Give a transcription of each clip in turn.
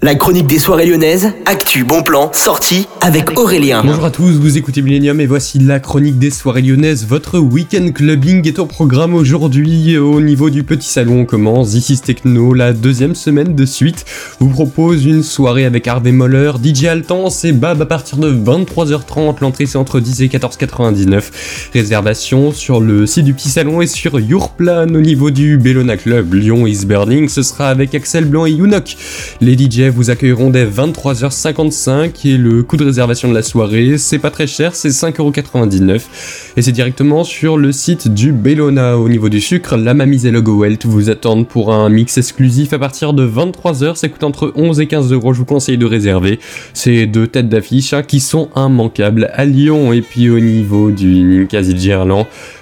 La chronique des soirées lyonnaises, actu, bon plan, sortie avec Aurélien. Bonjour à tous, vous écoutez Millennium et voici la chronique des soirées lyonnaises. Votre week-end clubbing est au programme aujourd'hui. Au niveau du petit salon, on commence. This is Techno, la deuxième semaine de suite, vous propose une soirée avec Harvey Moller, DJ Altan et Bab à partir de 23h30. L'entrée c'est entre 10 et 14,99. Réservation sur le site du petit salon et sur Yourplan au niveau du Bellona Club. Lyon is Burning, ce sera avec Axel Blanc et Younok. Les DJ vous accueilleront dès 23h55 et le coût de réservation de la soirée, c'est pas très cher, c'est 5,99€ et c'est directement sur le site du Bellona. Au niveau du sucre, la Mamise et le Welt vous attendent pour un mix exclusif à partir de 23h, ça coûte entre 11 et 15 euros, je vous conseille de réserver. Ces deux têtes d'affiche hein, qui sont immanquables à Lyon et puis au niveau du Ninkasi.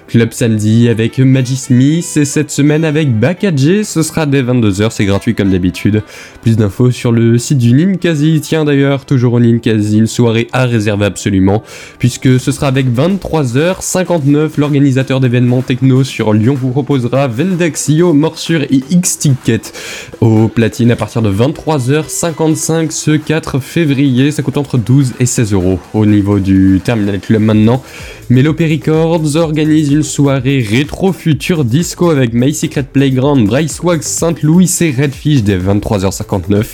Club samedi avec Maggie Smith et cette semaine avec Bakadje, ce sera dès 22h, c'est gratuit comme d'habitude. Plus d'infos sur le site du Ninkasi, tiens d'ailleurs, toujours au Ninkasi, une soirée à réserver absolument, puisque ce sera avec 23h59, l'organisateur d'événements techno sur Lyon vous proposera Vendexio, Morsure et X-Ticket au platine à partir de 23h55 ce 4 février, ça coûte entre 12 et 16 euros au niveau du Terminal Club maintenant. Melopé Records organise une soirée rétro future disco avec My Secret Playground, Bryce Wax, Saint-Louis et Redfish dès 23h59.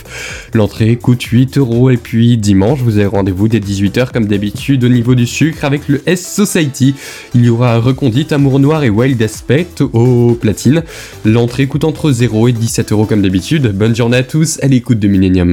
L'entrée coûte 8 euros et puis dimanche vous avez rendez-vous dès 18h comme d'habitude au niveau du sucre avec le S Society. Il y aura Recondite, Amour Noir et Wild Aspect au platine. L'entrée coûte entre 0 et 17 euros comme d'habitude. Bonne journée à tous à l'écoute de Millennium.